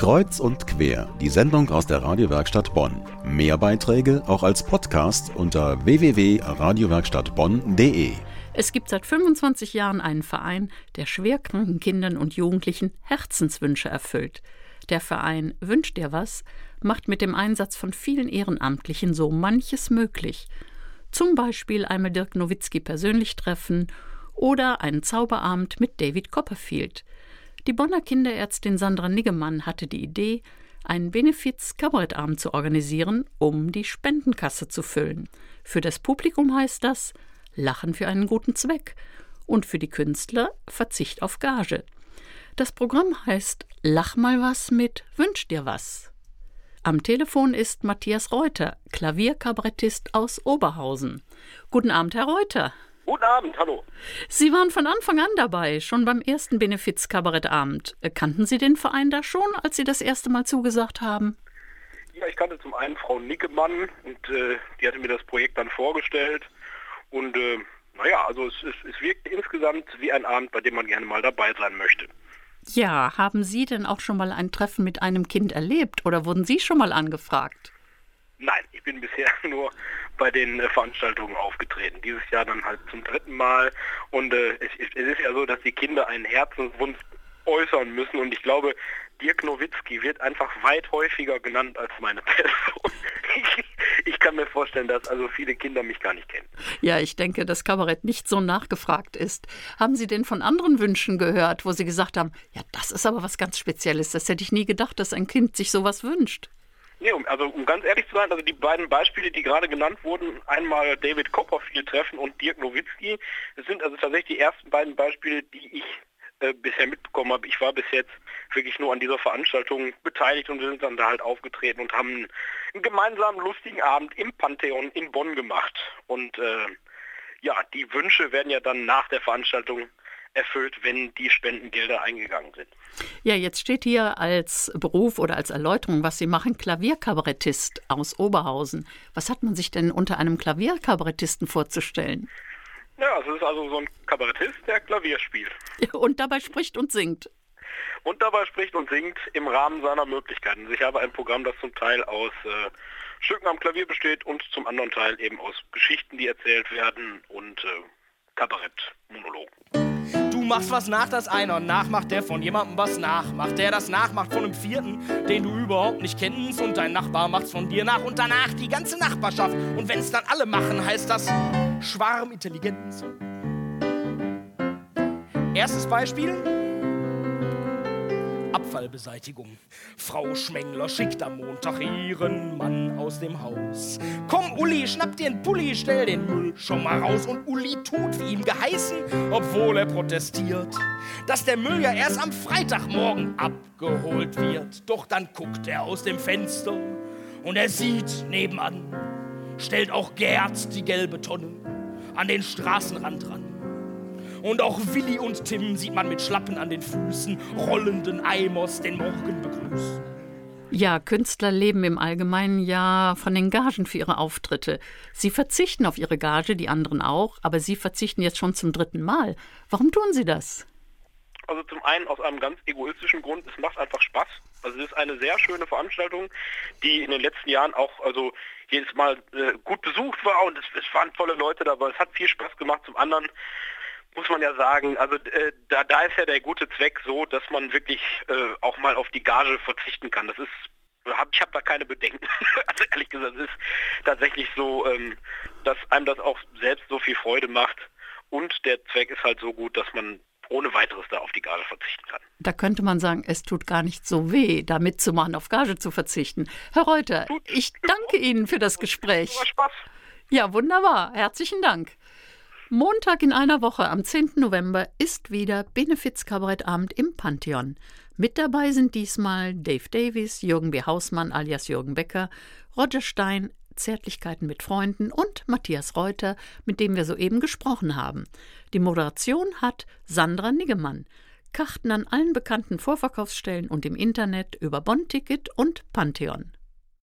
Kreuz und quer, die Sendung aus der Radiowerkstatt Bonn. Mehr Beiträge auch als Podcast unter www.radiowerkstattbonn.de. Es gibt seit 25 Jahren einen Verein, der schwerkranken Kindern und Jugendlichen Herzenswünsche erfüllt. Der Verein Wünscht dir was macht mit dem Einsatz von vielen Ehrenamtlichen so manches möglich. Zum Beispiel einmal Dirk Nowitzki persönlich treffen oder einen Zauberabend mit David Copperfield – die Bonner Kinderärztin Sandra Niggemann hatte die Idee, einen Benefiz-Kabarettabend zu organisieren, um die Spendenkasse zu füllen. Für das Publikum heißt das Lachen für einen guten Zweck und für die Künstler Verzicht auf Gage. Das Programm heißt Lach mal was mit Wünsch dir was. Am Telefon ist Matthias Reuter, Klavierkabarettist aus Oberhausen. Guten Abend, Herr Reuter. Guten Abend, hallo. Sie waren von Anfang an dabei, schon beim ersten Benefiz-Kabarettabend. Kannten Sie den Verein da schon, als Sie das erste Mal zugesagt haben? Ja, ich kannte zum einen Frau Nickemann und äh, die hatte mir das Projekt dann vorgestellt. Und äh, naja, also es, es, es wirkt insgesamt wie ein Abend, bei dem man gerne mal dabei sein möchte. Ja, haben Sie denn auch schon mal ein Treffen mit einem Kind erlebt oder wurden Sie schon mal angefragt? Nein, ich bin bisher nur bei den äh, Veranstaltungen aufgetreten. Dieses Jahr dann halt zum dritten Mal. Und äh, es, es, ist ja so, dass die Kinder einen Herzenswunsch äußern müssen. Und ich glaube, Dirk Nowitzki wird einfach weit häufiger genannt als meine Person. Ich, kann mir vorstellen, dass also viele Kinder mich gar nicht kennen. Ja, ich denke, dass Kabarett nicht so nachgefragt ist. Haben Sie denn von anderen Wünschen gehört, wo Sie gesagt haben, ja, das ist aber was ganz Spezielles. Das hätte ich nie gedacht, dass ein Kind sich sowas wünscht. Nee, also um ganz ehrlich zu sein, also die beiden Beispiele, die gerade genannt wurden, einmal David Copperfield treffen und Dirk Nowitzki, das sind also tatsächlich die ersten beiden Beispiele, die ich äh, bisher mitbekommen habe. Ich war bis jetzt wirklich nur an dieser Veranstaltung beteiligt und wir sind dann da halt aufgetreten und haben einen gemeinsamen lustigen Abend im Pantheon in Bonn gemacht. Und äh, ja, die Wünsche werden ja dann nach der Veranstaltung erfüllt, wenn die Spendengelder eingegangen sind. Ja, jetzt steht hier als Beruf oder als Erläuterung, was Sie machen, Klavierkabarettist aus Oberhausen. Was hat man sich denn unter einem Klavierkabarettisten vorzustellen? Ja, es ist also so ein Kabarettist, der Klavier spielt. Und dabei spricht und singt. Und dabei spricht und singt im Rahmen seiner Möglichkeiten. Also ich habe ein Programm, das zum Teil aus äh, Stücken am Klavier besteht und zum anderen Teil eben aus Geschichten, die erzählt werden und äh, Kabarettmonologen machst was nach, das einer nachmacht, der von jemandem was nachmacht, der das nachmacht von einem Vierten, den du überhaupt nicht kennst und dein Nachbar macht's von dir nach und danach die ganze Nachbarschaft. Und wenn's dann alle machen, heißt das Schwarmintelligenz. Erstes Beispiel. Abfallbeseitigung. Frau Schmengler schickt am Montag ihren Mann aus dem Haus. Komm, Uli, schnapp dir einen Pulli, stell den Müll schon mal raus. Und Uli tut, wie ihm geheißen, obwohl er protestiert, dass der Müll ja erst am Freitagmorgen abgeholt wird. Doch dann guckt er aus dem Fenster und er sieht nebenan, stellt auch Gerd die gelbe Tonne an den Straßenrand ran. Und auch Willi und Tim sieht man mit Schlappen an den Füßen, rollenden Eimers den Morgen begrüßen. Ja, Künstler leben im Allgemeinen ja von den Gagen für ihre Auftritte. Sie verzichten auf ihre Gage, die anderen auch, aber Sie verzichten jetzt schon zum dritten Mal. Warum tun Sie das? Also zum einen aus einem ganz egoistischen Grund, es macht einfach Spaß. Also es ist eine sehr schöne Veranstaltung, die in den letzten Jahren auch also jedes Mal äh, gut besucht war und es, es waren tolle Leute dabei. Es hat viel Spaß gemacht. Zum anderen muss man ja sagen, also äh, da, da ist ja der gute Zweck so, dass man wirklich äh, auch mal auf die Gage verzichten kann. Das ist hab, ich habe da keine Bedenken. also ehrlich gesagt, es ist tatsächlich so, ähm, dass einem das auch selbst so viel Freude macht. Und der Zweck ist halt so gut, dass man ohne weiteres da auf die Gage verzichten kann. Da könnte man sagen, es tut gar nicht so weh, da mitzumachen, auf Gage zu verzichten. Herr Reuter, tut, ich danke Ihnen für das Gespräch. Spaß. Ja, wunderbar. Herzlichen Dank. Montag in einer Woche, am 10. November, ist wieder Benefiz-Kabarettabend im Pantheon. Mit dabei sind diesmal Dave Davies, Jürgen B. Hausmann alias Jürgen Becker, Roger Stein, Zärtlichkeiten mit Freunden und Matthias Reuter, mit dem wir soeben gesprochen haben. Die Moderation hat Sandra Niggemann. Karten an allen bekannten Vorverkaufsstellen und im Internet über Bonticket und Pantheon.